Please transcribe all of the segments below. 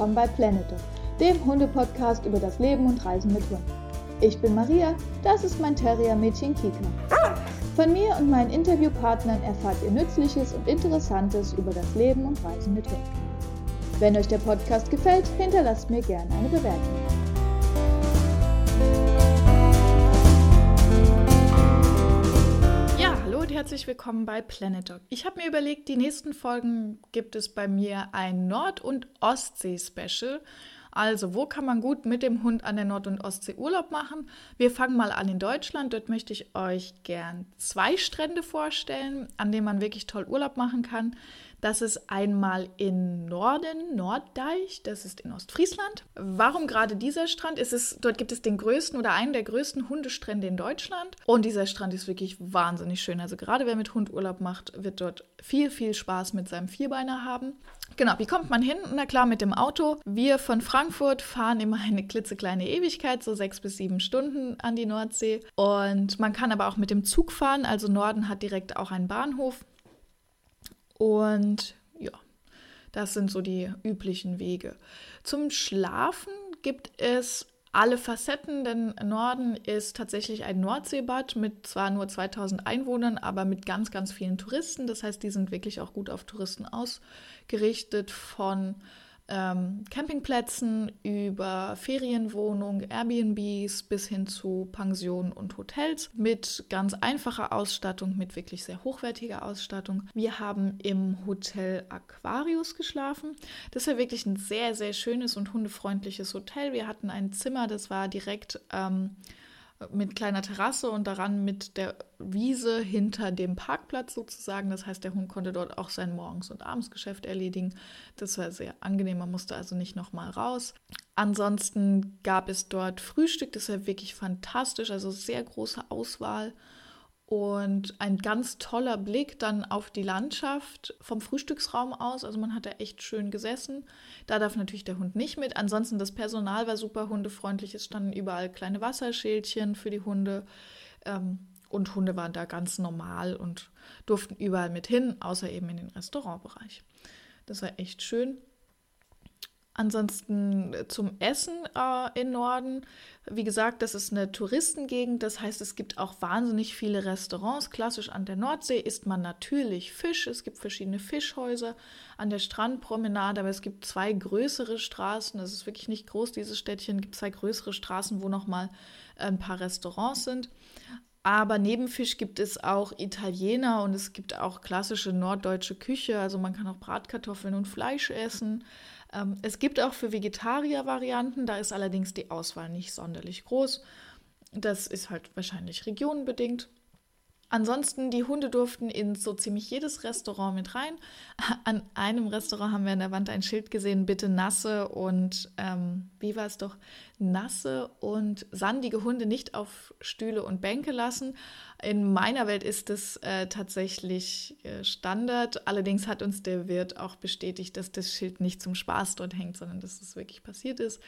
willkommen bei Planet Dog, dem Hunde-Podcast über das Leben und Reisen mit Hunden. Ich bin Maria, das ist mein Terrier-Mädchen Kika. Von mir und meinen Interviewpartnern erfahrt ihr Nützliches und Interessantes über das Leben und Reisen mit Hunden. Wenn euch der Podcast gefällt, hinterlasst mir gerne eine Bewertung. Herzlich willkommen bei Planet Dog. Ich habe mir überlegt, die nächsten Folgen gibt es bei mir ein Nord- und Ostsee-Special. Also, wo kann man gut mit dem Hund an der Nord- und Ostsee Urlaub machen? Wir fangen mal an in Deutschland. Dort möchte ich euch gern zwei Strände vorstellen, an denen man wirklich toll Urlaub machen kann. Das ist einmal in Norden, Norddeich, das ist in Ostfriesland. Warum gerade dieser Strand? Es dort gibt es den größten oder einen der größten Hundestrände in Deutschland. Und dieser Strand ist wirklich wahnsinnig schön. Also gerade wer mit Hund Urlaub macht, wird dort viel, viel Spaß mit seinem Vierbeiner haben. Genau, wie kommt man hin? Na klar, mit dem Auto. Wir von Frankfurt fahren immer eine klitzekleine Ewigkeit, so sechs bis sieben Stunden an die Nordsee. Und man kann aber auch mit dem Zug fahren. Also Norden hat direkt auch einen Bahnhof. Und ja, das sind so die üblichen Wege. Zum Schlafen gibt es alle Facetten, denn Norden ist tatsächlich ein Nordseebad mit zwar nur 2000 Einwohnern, aber mit ganz, ganz vielen Touristen. Das heißt, die sind wirklich auch gut auf Touristen ausgerichtet von ähm, Campingplätzen über Ferienwohnungen, Airbnbs bis hin zu Pensionen und Hotels mit ganz einfacher Ausstattung, mit wirklich sehr hochwertiger Ausstattung. Wir haben im Hotel Aquarius geschlafen. Das war wirklich ein sehr, sehr schönes und hundefreundliches Hotel. Wir hatten ein Zimmer, das war direkt ähm, mit kleiner Terrasse und daran mit der Wiese hinter dem Parkplatz sozusagen. Das heißt, der Hund konnte dort auch sein Morgens- und Abendsgeschäft erledigen. Das war sehr angenehm, man musste also nicht nochmal raus. Ansonsten gab es dort Frühstück, das war wirklich fantastisch, also sehr große Auswahl und ein ganz toller Blick dann auf die Landschaft vom Frühstücksraum aus. Also man hat da echt schön gesessen. Da darf natürlich der Hund nicht mit. Ansonsten das Personal war super hundefreundlich. Es standen überall kleine Wasserschälchen für die Hunde. Ähm, und Hunde waren da ganz normal und durften überall mit hin, außer eben in den Restaurantbereich. Das war echt schön. Ansonsten äh, zum Essen äh, in Norden. Wie gesagt, das ist eine Touristengegend. Das heißt, es gibt auch wahnsinnig viele Restaurants. Klassisch an der Nordsee isst man natürlich Fisch. Es gibt verschiedene Fischhäuser an der Strandpromenade, aber es gibt zwei größere Straßen. Das ist wirklich nicht groß, dieses Städtchen. Es gibt zwei größere Straßen, wo nochmal ein paar Restaurants sind. Aber neben Fisch gibt es auch Italiener und es gibt auch klassische norddeutsche Küche. Also man kann auch Bratkartoffeln und Fleisch essen. Ähm, es gibt auch für Vegetarier Varianten, da ist allerdings die Auswahl nicht sonderlich groß. Das ist halt wahrscheinlich regionenbedingt. Ansonsten, die Hunde durften in so ziemlich jedes Restaurant mit rein. An einem Restaurant haben wir an der Wand ein Schild gesehen, bitte nasse und, ähm, wie war es doch, nasse und sandige Hunde nicht auf Stühle und Bänke lassen. In meiner Welt ist es äh, tatsächlich äh, Standard. Allerdings hat uns der Wirt auch bestätigt, dass das Schild nicht zum Spaß dort hängt, sondern dass es wirklich passiert ist.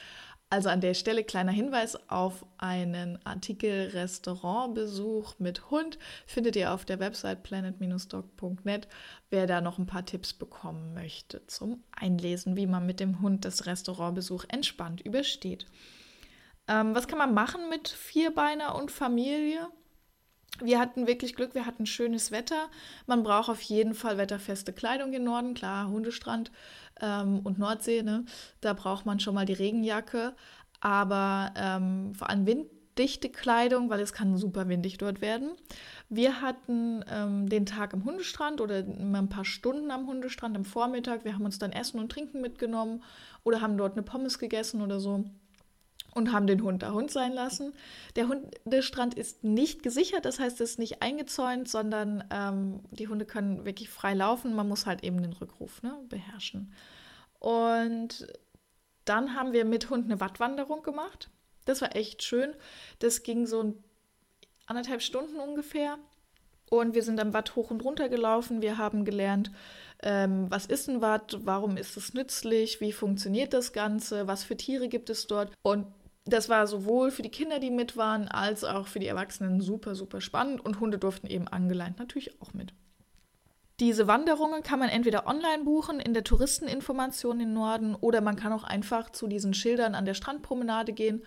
Also an der Stelle kleiner Hinweis auf einen Artikel Restaurantbesuch mit Hund findet ihr auf der Website planet-dog.net, wer da noch ein paar Tipps bekommen möchte zum Einlesen, wie man mit dem Hund das Restaurantbesuch entspannt übersteht. Ähm, was kann man machen mit Vierbeiner und Familie? Wir hatten wirklich Glück, wir hatten schönes Wetter. Man braucht auf jeden Fall wetterfeste Kleidung im Norden, klar, Hundestrand ähm, und Nordsee, ne? da braucht man schon mal die Regenjacke, aber ähm, vor allem winddichte Kleidung, weil es kann super windig dort werden. Wir hatten ähm, den Tag am Hundestrand oder ein paar Stunden am Hundestrand am Vormittag. Wir haben uns dann Essen und Trinken mitgenommen oder haben dort eine Pommes gegessen oder so und haben den Hund da Hund sein lassen. Der Hundestrand ist nicht gesichert, das heißt, es ist nicht eingezäunt, sondern ähm, die Hunde können wirklich frei laufen. Man muss halt eben den Rückruf ne, beherrschen. Und dann haben wir mit Hund eine Wattwanderung gemacht. Das war echt schön. Das ging so anderthalb Stunden ungefähr. Und wir sind am Watt hoch und runter gelaufen. Wir haben gelernt, ähm, was ist ein Watt, warum ist es nützlich, wie funktioniert das Ganze, was für Tiere gibt es dort. Und das war sowohl für die Kinder, die mit waren, als auch für die Erwachsenen super, super spannend und Hunde durften eben angeleint natürlich auch mit. Diese Wanderungen kann man entweder online buchen in der Touristeninformation im Norden oder man kann auch einfach zu diesen Schildern an der Strandpromenade gehen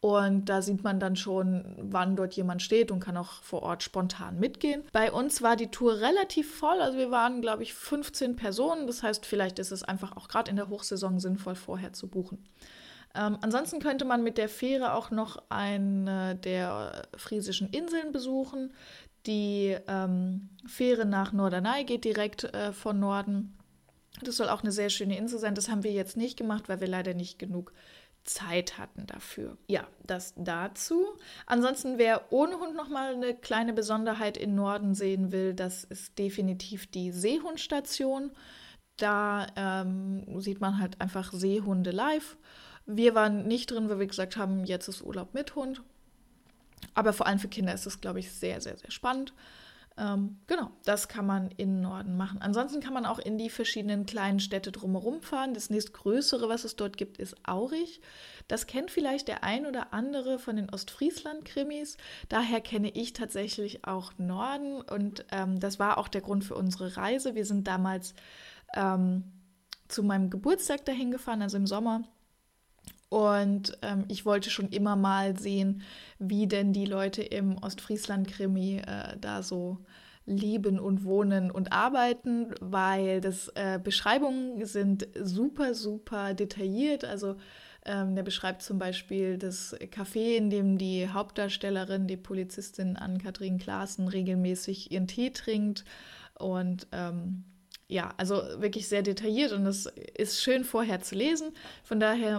und da sieht man dann schon, wann dort jemand steht und kann auch vor Ort spontan mitgehen. Bei uns war die Tour relativ voll. Also wir waren, glaube ich, 15 Personen. Das heißt, vielleicht ist es einfach auch gerade in der Hochsaison sinnvoll, vorher zu buchen. Ähm, ansonsten könnte man mit der Fähre auch noch eine der friesischen Inseln besuchen. Die ähm, Fähre nach Norderney geht direkt äh, von Norden. Das soll auch eine sehr schöne Insel sein. Das haben wir jetzt nicht gemacht, weil wir leider nicht genug Zeit hatten dafür. Ja, das dazu. Ansonsten, wer ohne Hund nochmal eine kleine Besonderheit in Norden sehen will, das ist definitiv die Seehundstation. Da ähm, sieht man halt einfach Seehunde live. Wir waren nicht drin, weil wir gesagt haben, jetzt ist Urlaub mit Hund. Aber vor allem für Kinder ist es, glaube ich, sehr, sehr, sehr spannend. Ähm, genau, das kann man in Norden machen. Ansonsten kann man auch in die verschiedenen kleinen Städte drumherum fahren. Das nächstgrößere, was es dort gibt, ist Aurich. Das kennt vielleicht der ein oder andere von den Ostfriesland-Krimis. Daher kenne ich tatsächlich auch Norden und ähm, das war auch der Grund für unsere Reise. Wir sind damals ähm, zu meinem Geburtstag dahin gefahren, also im Sommer. Und ähm, ich wollte schon immer mal sehen, wie denn die Leute im Ostfriesland-Krimi äh, da so leben und wohnen und arbeiten, weil das äh, Beschreibungen sind super, super detailliert. Also ähm, der beschreibt zum Beispiel das Café, in dem die Hauptdarstellerin, die Polizistin Ann-Kathrin Klaassen, regelmäßig ihren Tee trinkt. Und ähm, ja, also wirklich sehr detailliert und das ist schön vorher zu lesen. Von daher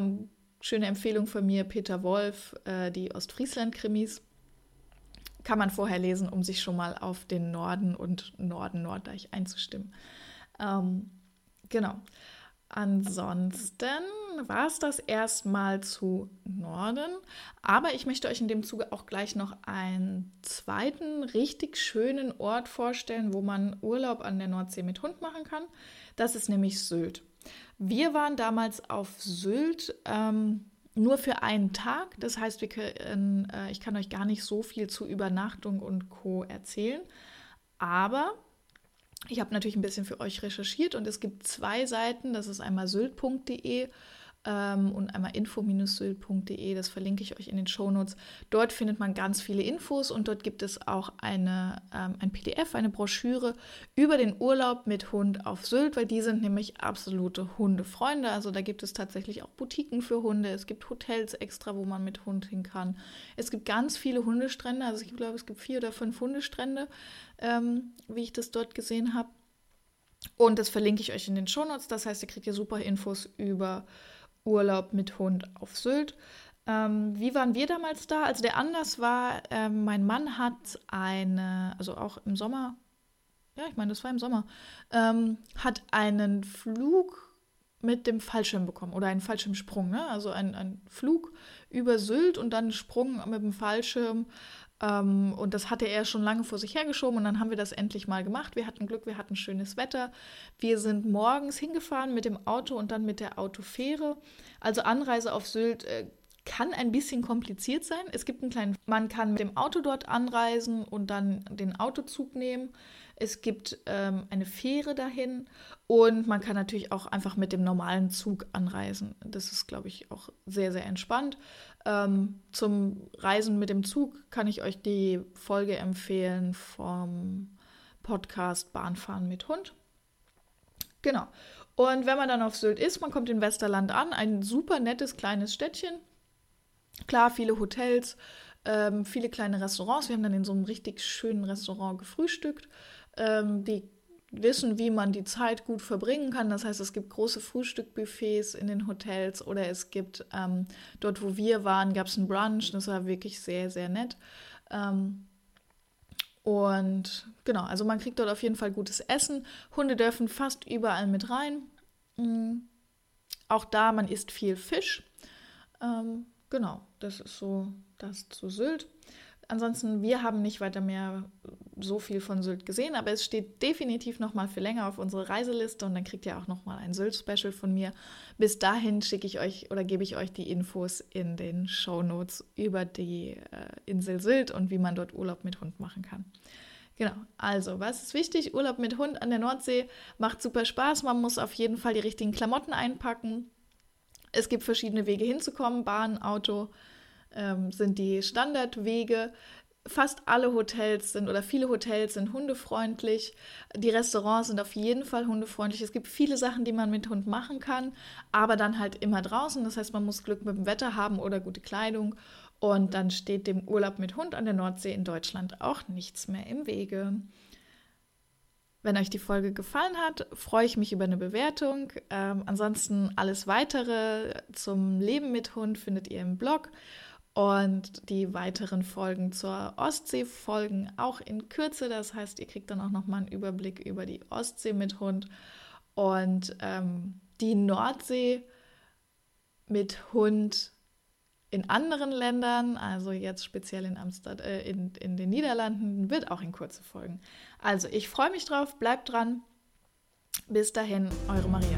schöne Empfehlung von mir, Peter Wolf, äh, die Ostfriesland-Krimis. Kann man vorher lesen, um sich schon mal auf den Norden und Norden-Norddeich einzustimmen. Ähm, genau. Ansonsten war es das erstmal zu Norden. Aber ich möchte euch in dem Zuge auch gleich noch einen zweiten richtig schönen Ort vorstellen, wo man Urlaub an der Nordsee mit Hund machen kann. Das ist nämlich Sylt. Wir waren damals auf Sylt ähm, nur für einen Tag. Das heißt, können, äh, ich kann euch gar nicht so viel zu Übernachtung und Co. erzählen. Aber ich habe natürlich ein bisschen für euch recherchiert und es gibt zwei Seiten. Das ist einmal sylt.de ähm, und einmal info-sylt.de. Das verlinke ich euch in den Shownotes. Dort findet man ganz viele Infos und dort gibt es auch eine, ähm, ein PDF, eine Broschüre über den Urlaub mit Hund auf Sylt, weil die sind nämlich absolute Hundefreunde. Also da gibt es tatsächlich auch Boutiquen für Hunde. Es gibt Hotels extra, wo man mit Hund hin kann. Es gibt ganz viele Hundestrände. Also ich glaube, es gibt vier oder fünf Hundestrände, ähm, wie ich das dort gesehen habe. Und das verlinke ich euch in den Shownotes. Das heißt, ihr kriegt hier super Infos über Urlaub mit Hund auf Sylt. Ähm, wie waren wir damals da? Also der Anlass war, ähm, mein Mann hat eine, also auch im Sommer, ja, ich meine, das war im Sommer, ähm, hat einen Flug mit dem Fallschirm bekommen oder einen Fallschirmsprung, ne? also ein, ein Flug über Sylt und dann Sprung mit dem Fallschirm ähm, und das hatte er schon lange vor sich hergeschoben und dann haben wir das endlich mal gemacht. Wir hatten Glück, wir hatten schönes Wetter. Wir sind morgens hingefahren mit dem Auto und dann mit der Autofähre. Also Anreise auf Sylt äh, kann ein bisschen kompliziert sein. Es gibt einen kleinen, man kann mit dem Auto dort anreisen und dann den Autozug nehmen. Es gibt ähm, eine Fähre dahin und man kann natürlich auch einfach mit dem normalen Zug anreisen. Das ist, glaube ich, auch sehr, sehr entspannt. Ähm, zum Reisen mit dem Zug kann ich euch die Folge empfehlen vom Podcast Bahnfahren mit Hund. Genau. Und wenn man dann auf Sylt ist, man kommt in Westerland an, ein super nettes kleines Städtchen. Klar, viele Hotels, ähm, viele kleine Restaurants. Wir haben dann in so einem richtig schönen Restaurant gefrühstückt. Ähm, die wissen, wie man die Zeit gut verbringen kann. Das heißt, es gibt große Frühstückbuffets in den Hotels oder es gibt ähm, dort, wo wir waren, gab es ein Brunch. Das war wirklich sehr, sehr nett. Ähm, und genau, also man kriegt dort auf jeden Fall gutes Essen. Hunde dürfen fast überall mit rein. Mhm. Auch da, man isst viel Fisch. Ähm, genau, das ist so das zu Sylt. Ansonsten, wir haben nicht weiter mehr so viel von Sylt gesehen, aber es steht definitiv noch mal für länger auf unserer Reiseliste und dann kriegt ihr auch noch mal ein Sylt-Special von mir. Bis dahin schicke ich euch oder gebe ich euch die Infos in den Show Notes über die äh, Insel Sylt und wie man dort Urlaub mit Hund machen kann. Genau, also was ist wichtig? Urlaub mit Hund an der Nordsee macht super Spaß. Man muss auf jeden Fall die richtigen Klamotten einpacken. Es gibt verschiedene Wege hinzukommen. Bahn, Auto ähm, sind die Standardwege. Fast alle Hotels sind oder viele Hotels sind hundefreundlich. Die Restaurants sind auf jeden Fall hundefreundlich. Es gibt viele Sachen, die man mit Hund machen kann, aber dann halt immer draußen. Das heißt, man muss Glück mit dem Wetter haben oder gute Kleidung. Und dann steht dem Urlaub mit Hund an der Nordsee in Deutschland auch nichts mehr im Wege. Wenn euch die Folge gefallen hat, freue ich mich über eine Bewertung. Ähm, ansonsten alles weitere zum Leben mit Hund findet ihr im Blog. Und die weiteren Folgen zur Ostsee folgen auch in Kürze. Das heißt, ihr kriegt dann auch nochmal einen Überblick über die Ostsee mit Hund. Und ähm, die Nordsee mit Hund in anderen Ländern, also jetzt speziell in Amsterdam, äh, in, in den Niederlanden, wird auch in kurze folgen. Also ich freue mich drauf, bleibt dran. Bis dahin, eure Maria.